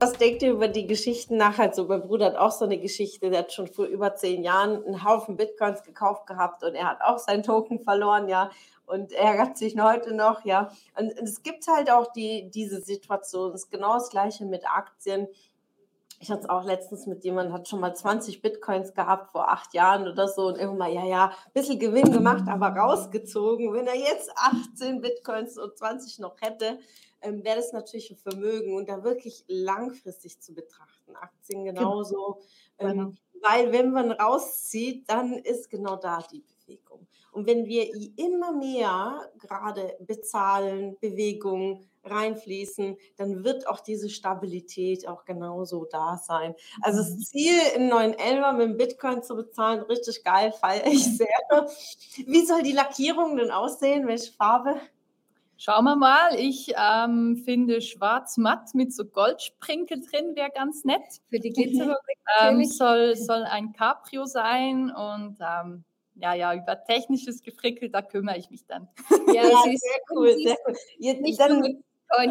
Was denkt ihr über die Geschichten nach? Also mein Bruder hat auch so eine Geschichte, der hat schon vor über zehn Jahren einen Haufen Bitcoins gekauft gehabt und er hat auch seinen Token verloren, ja und ärgert sich heute noch, ja. Und es gibt halt auch die, diese Situation, es ist genau das Gleiche mit Aktien. Ich hatte es auch letztens mit jemandem, hat schon mal 20 Bitcoins gehabt vor acht Jahren oder so und irgendwann, ja, ja, ein bisschen Gewinn gemacht, aber rausgezogen. Wenn er jetzt 18 Bitcoins und 20 noch hätte, ähm, wäre das natürlich ein Vermögen und da wirklich langfristig zu betrachten. Aktien genau. genauso. Genau. Ähm, weil wenn man rauszieht, dann ist genau da die Bewegung. Und wenn wir immer mehr gerade bezahlen, Bewegungen reinfließen, dann wird auch diese Stabilität auch genauso da sein. Also das mhm. Ziel, in 911 mit dem Bitcoin zu bezahlen, richtig geil, feiere ich sehr. Wie soll die Lackierung denn aussehen? Welche Farbe? Schauen wir mal. Ich ähm, finde schwarz-matt mit so Goldsprinkel drin wäre ganz nett. Für die Glitzerfabrik ähm, soll, soll ein Cabrio sein und ähm, ja, ja, über technisches Gefrickel, da kümmere ich mich dann. Ja, ja sehr cool, sehr cool. Jetzt, nicht dann, nur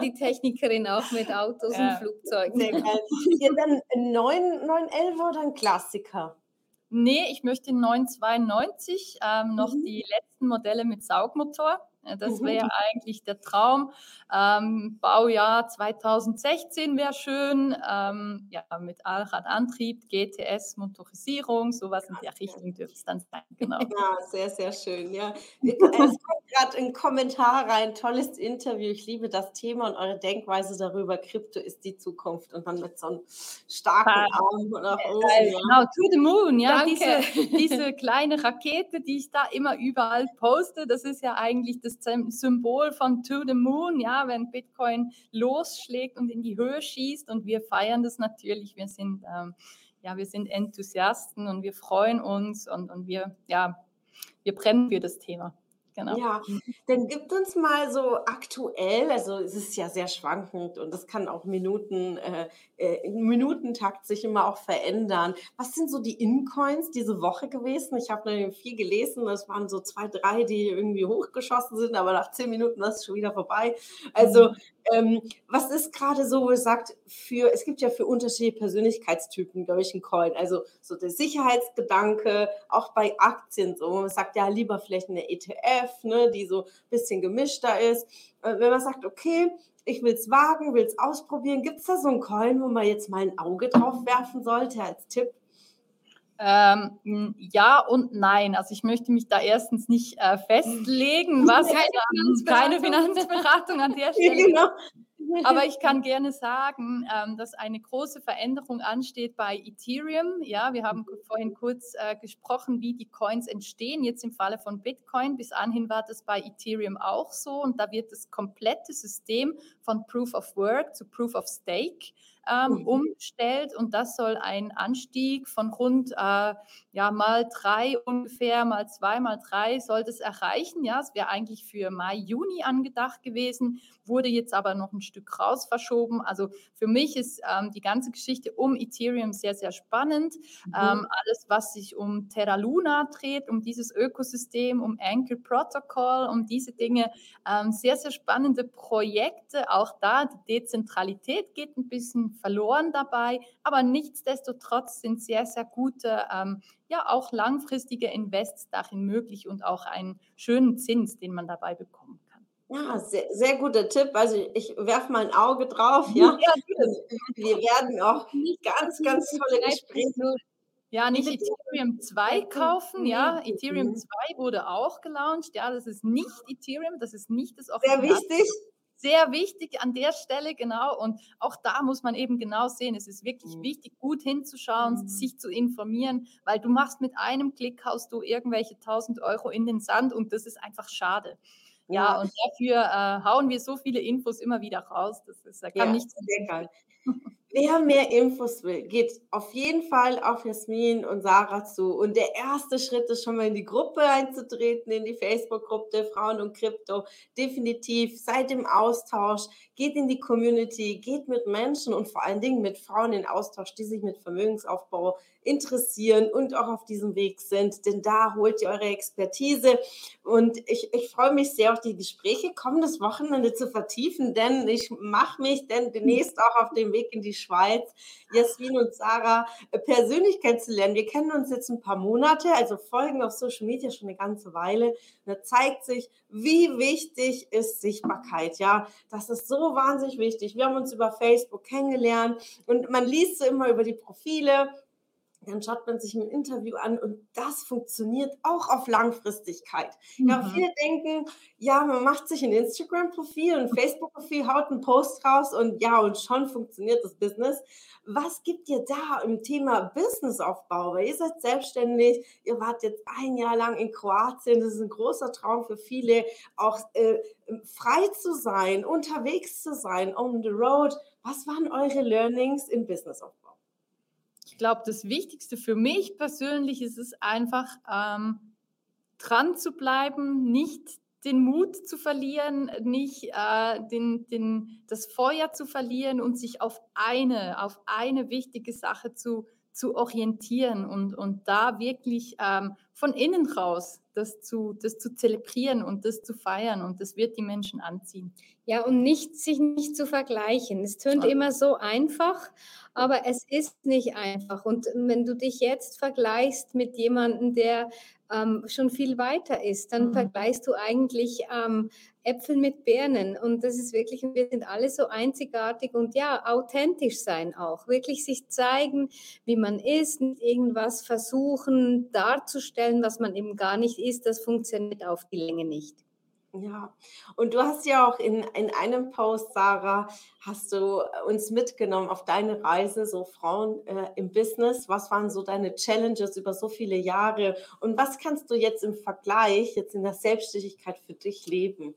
die Technikerin auch mit Autos ja. und Flugzeugen. Sehr geil. Ja, dann 9, 911 oder ein Klassiker? Nee, ich möchte 992 ähm, noch mhm. die letzten Modelle mit Saugmotor. Das wäre mhm. eigentlich der Traum. Ähm, Baujahr 2016 wäre schön. Ähm, ja, mit Allradantrieb, GTS, Motorisierung, sowas in der Richtung dürfte es dann sein. Genau. Ja, sehr, sehr schön. Ja. Es kommt gerade ein Kommentar rein. Tolles Interview. Ich liebe das Thema und eure Denkweise darüber. Krypto ist die Zukunft und dann mit so einem starken Arm nach oben. Ja. Genau, to the moon. Ja, diese, diese kleine Rakete, die ich da immer überall poste, das ist ja eigentlich das Symbol von To the Moon, ja, wenn Bitcoin losschlägt und in die Höhe schießt und wir feiern das natürlich. Wir sind, ähm, ja, wir sind Enthusiasten und wir freuen uns und, und wir, ja, wir brennen für das Thema. Genau. Ja, dann gibt uns mal so aktuell, also es ist ja sehr schwankend und es kann auch Minuten, äh, äh, im Minutentakt sich immer auch verändern. Was sind so die In-Coins diese Woche gewesen? Ich habe viel gelesen, das waren so zwei, drei, die irgendwie hochgeschossen sind, aber nach zehn Minuten war es schon wieder vorbei. Also mhm. Ähm, was ist gerade so, wo ihr sagt, für, es gibt ja für unterschiedliche Persönlichkeitstypen, glaube ich, einen Coin. Also so der Sicherheitsgedanke, auch bei Aktien, so man sagt ja lieber vielleicht eine ETF, ne, die so ein bisschen gemischter ist. Äh, wenn man sagt, okay, ich will es wagen, will es ausprobieren. Gibt es da so einen Coin, wo man jetzt mal ein Auge drauf werfen sollte als Tipp? Ähm, ja und nein. Also ich möchte mich da erstens nicht äh, festlegen, was keine, Finanzberatung. keine Finanzberatung an der Stelle. Genau. Aber ich kann gerne sagen, ähm, dass eine große Veränderung ansteht bei Ethereum. Ja, wir haben vorhin kurz äh, gesprochen, wie die Coins entstehen. Jetzt im Falle von Bitcoin. Bis anhin war das bei Ethereum auch so. Und da wird das komplette System von Proof of Work zu Proof of Stake ähm, mhm. umstellt und das soll ein Anstieg von rund äh, ja, mal drei ungefähr, mal zwei, mal drei soll das erreichen. Ja, es wäre eigentlich für Mai, Juni angedacht gewesen, wurde jetzt aber noch ein Stück raus verschoben. Also für mich ist ähm, die ganze Geschichte um Ethereum sehr, sehr spannend. Mhm. Ähm, alles, was sich um Terra Luna dreht, um dieses Ökosystem, um Anchor Protocol, um diese Dinge, ähm, sehr, sehr spannende Projekte. Auch da, die Dezentralität geht ein bisschen verloren dabei, aber nichtsdestotrotz sind sehr, sehr gute, ähm, ja auch langfristige Invests darin möglich und auch einen schönen Zins, den man dabei bekommen kann. Ja, sehr, sehr guter Tipp. Also ich werfe mal ein Auge drauf. Ja, ja wir werden auch ganz, ganz tolle Gespräche. Ja, nicht Ethereum 2 kaufen, ja. Ethereum 2 wurde auch gelauncht. Ja, das ist nicht Ethereum, das ist nicht das Original. Sehr wichtig sehr wichtig an der Stelle, genau. Und auch da muss man eben genau sehen, es ist wirklich mhm. wichtig, gut hinzuschauen, mhm. sich zu informieren, weil du machst mit einem Klick, haust du irgendwelche 1000 Euro in den Sand und das ist einfach schade. Ja, ja und dafür äh, hauen wir so viele Infos immer wieder raus. Das ist, da kann ja, nichts. Sehr geil. Wer mehr Infos will, geht auf jeden Fall auf Jasmin und Sarah zu. Und der erste Schritt ist schon mal in die Gruppe einzutreten, in die Facebook-Gruppe Frauen und Krypto. Definitiv, seid im Austausch, geht in die Community, geht mit Menschen und vor allen Dingen mit Frauen in Austausch, die sich mit Vermögensaufbau interessieren und auch auf diesem Weg sind. Denn da holt ihr eure Expertise. Und ich, ich freue mich sehr auf die Gespräche kommendes Wochenende zu vertiefen, denn ich mache mich denn demnächst auch auf den Weg in die Schweiz, Jasmin und Sarah äh, persönlich kennenzulernen. Wir kennen uns jetzt ein paar Monate, also folgen auf Social Media schon eine ganze Weile. Da zeigt sich, wie wichtig ist Sichtbarkeit. Ja, das ist so wahnsinnig wichtig. Wir haben uns über Facebook kennengelernt und man liest so immer über die Profile dann schaut man sich ein Interview an und das funktioniert auch auf Langfristigkeit. Mhm. Ja, viele denken, ja, man macht sich ein Instagram-Profil, ein Facebook-Profil, haut einen Post raus und ja, und schon funktioniert das Business. Was gibt ihr da im Thema Businessaufbau? Weil ihr seid selbstständig, ihr wart jetzt ein Jahr lang in Kroatien, das ist ein großer Traum für viele, auch äh, frei zu sein, unterwegs zu sein, on the road. Was waren eure Learnings im Businessaufbau? Ich glaube, das Wichtigste für mich persönlich ist es einfach, ähm, dran zu bleiben, nicht den Mut zu verlieren, nicht äh, den, den, das Feuer zu verlieren und sich auf eine, auf eine wichtige Sache zu, zu orientieren und, und da wirklich ähm, von innen raus das zu, das zu zelebrieren und das zu feiern und das wird die Menschen anziehen. Ja, und nicht, sich nicht zu vergleichen. Es tönt immer so einfach, aber es ist nicht einfach. Und wenn du dich jetzt vergleichst mit jemandem, der ähm, schon viel weiter ist, dann mhm. vergleichst du eigentlich ähm, Äpfel mit Birnen. Und das ist wirklich, wir sind alle so einzigartig und ja, authentisch sein auch. Wirklich sich zeigen, wie man ist, nicht irgendwas versuchen darzustellen, was man eben gar nicht ist. Das funktioniert auf die Länge nicht. Ja, und du hast ja auch in, in einem Post, Sarah, hast du uns mitgenommen auf deine Reise, so Frauen äh, im Business. Was waren so deine Challenges über so viele Jahre und was kannst du jetzt im Vergleich, jetzt in der Selbstständigkeit für dich leben?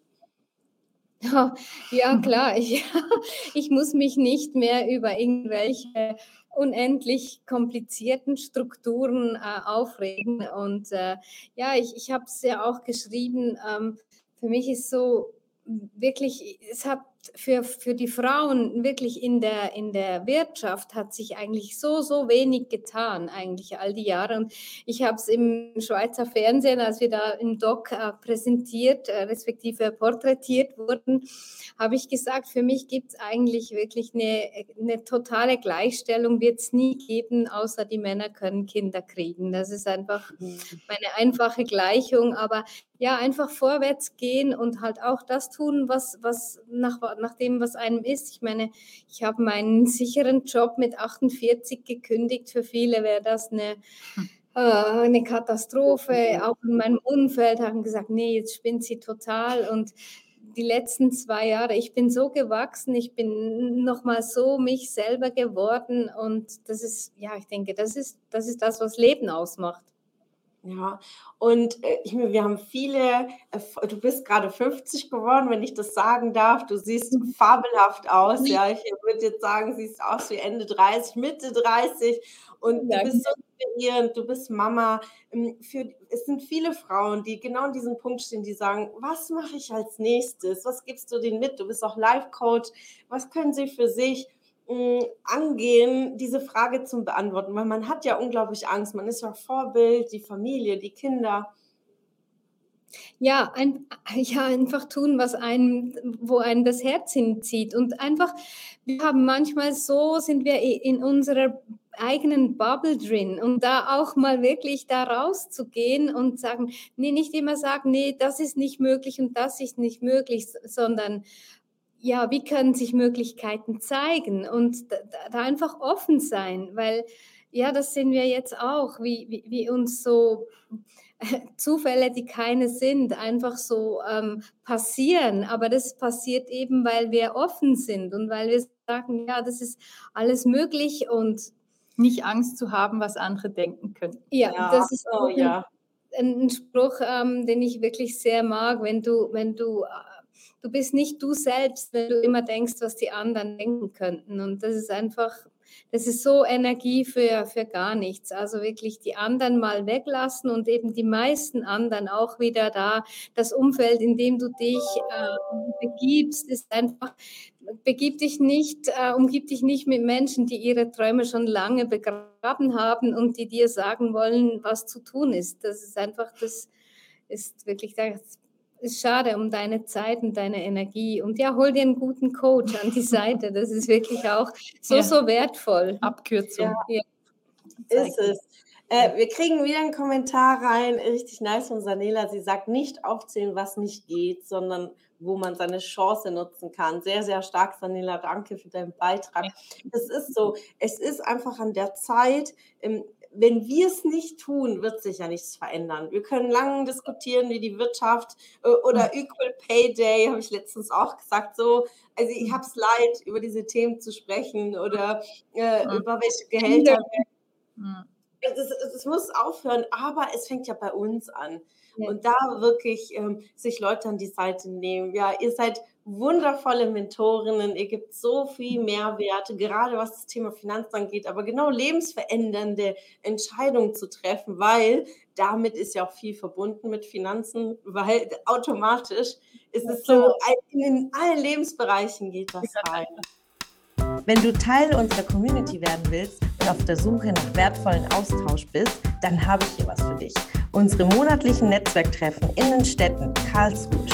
Ja, klar, ich, ich muss mich nicht mehr über irgendwelche unendlich komplizierten Strukturen äh, aufregen. Und äh, ja, ich, ich habe es ja auch geschrieben, ähm, für mich ist so wirklich, es hat für, für die Frauen wirklich in der, in der Wirtschaft hat sich eigentlich so, so wenig getan, eigentlich all die Jahre. Und ich habe es im Schweizer Fernsehen, als wir da im Doc äh, präsentiert, äh, respektive porträtiert wurden, habe ich gesagt, für mich gibt es eigentlich wirklich eine, eine totale Gleichstellung, wird es nie geben, außer die Männer können Kinder kriegen. Das ist einfach meine einfache Gleichung. Aber ja, einfach vorwärts gehen und halt auch das tun, was, was nach, nach dem, was einem ist. Ich meine, ich habe meinen sicheren Job mit 48 gekündigt. Für viele wäre das eine, äh, eine Katastrophe. Auch in meinem Umfeld haben gesagt, nee, jetzt spinnt sie total. Und die letzten zwei Jahre, ich bin so gewachsen, ich bin nochmal so mich selber geworden. Und das ist, ja, ich denke, das ist, das ist das, was Leben ausmacht. Ja, und äh, ich meine, wir haben viele, äh, du bist gerade 50 geworden, wenn ich das sagen darf. Du siehst mhm. fabelhaft aus. Ja, ich würde jetzt sagen, siehst aus wie Ende 30, Mitte 30 und du bist so inspirierend, du bist Mama. Ähm, für, es sind viele Frauen, die genau an diesem Punkt stehen, die sagen, was mache ich als nächstes? Was gibst du denen mit? Du bist auch Life-Coach. Was können sie für sich angehen, diese Frage zu beantworten, weil man hat ja unglaublich Angst. Man ist ja Vorbild, die Familie, die Kinder. Ja, ein, ja, einfach tun, was einem, wo einem das Herz hinzieht. Und einfach, wir haben manchmal so, sind wir in unserer eigenen Bubble drin und da auch mal wirklich da rauszugehen und sagen, nee, nicht immer sagen, nee, das ist nicht möglich und das ist nicht möglich, sondern ja, wie können sich Möglichkeiten zeigen und da, da, einfach offen sein, weil ja, das sehen wir jetzt auch, wie, wie, wie uns so Zufälle, die keine sind, einfach so ähm, passieren. Aber das passiert eben, weil wir offen sind und weil wir sagen, ja, das ist alles möglich und nicht Angst zu haben, was andere denken können. Ja, ja. das ist auch oh, ja. ein, ein Spruch, ähm, den ich wirklich sehr mag, wenn du, wenn du äh, du bist nicht du selbst, wenn du immer denkst, was die anderen denken könnten. Und das ist einfach, das ist so Energie für, für gar nichts. Also wirklich die anderen mal weglassen und eben die meisten anderen auch wieder da. Das Umfeld, in dem du dich äh, begibst, ist einfach, begib dich nicht, äh, umgib dich nicht mit Menschen, die ihre Träume schon lange begraben haben und die dir sagen wollen, was zu tun ist. Das ist einfach, das ist wirklich das ist schade um deine Zeit und deine Energie. Und ja, hol dir einen guten Coach an die Seite. Das ist wirklich auch so, ja. so wertvoll. Abkürzung. Ja. ja. Ist es. Äh, wir kriegen wieder einen Kommentar rein, richtig nice von Sanela. Sie sagt, nicht aufzählen, was nicht geht, sondern wo man seine Chance nutzen kann. Sehr, sehr stark, Sanela. Danke für deinen Beitrag. Es ist so, es ist einfach an der Zeit, ähm, wenn wir es nicht tun, wird sich ja nichts verändern. Wir können lange diskutieren, wie die Wirtschaft äh, oder mhm. Equal Pay Day, habe ich letztens auch gesagt, so, also ich mhm. habe es leid, über diese Themen zu sprechen oder äh, mhm. über welche Gehälter. Mhm. Es, es, es, muss aufhören, aber es fängt ja bei uns an. Ja. Und da wirklich ähm, sich Leute an die Seite nehmen. Ja, ihr seid wundervolle Mentorinnen, ihr gebt so viel Mehrwert, gerade was das Thema Finanzen angeht, aber genau lebensverändernde Entscheidungen zu treffen, weil damit ist ja auch viel verbunden mit Finanzen, weil automatisch ist es so, in allen Lebensbereichen geht das rein. Wenn du Teil unserer Community werden willst und auf der Suche nach wertvollen Austausch bist, dann habe ich hier was für dich. Unsere monatlichen Netzwerktreffen in den Städten Karlsruhe,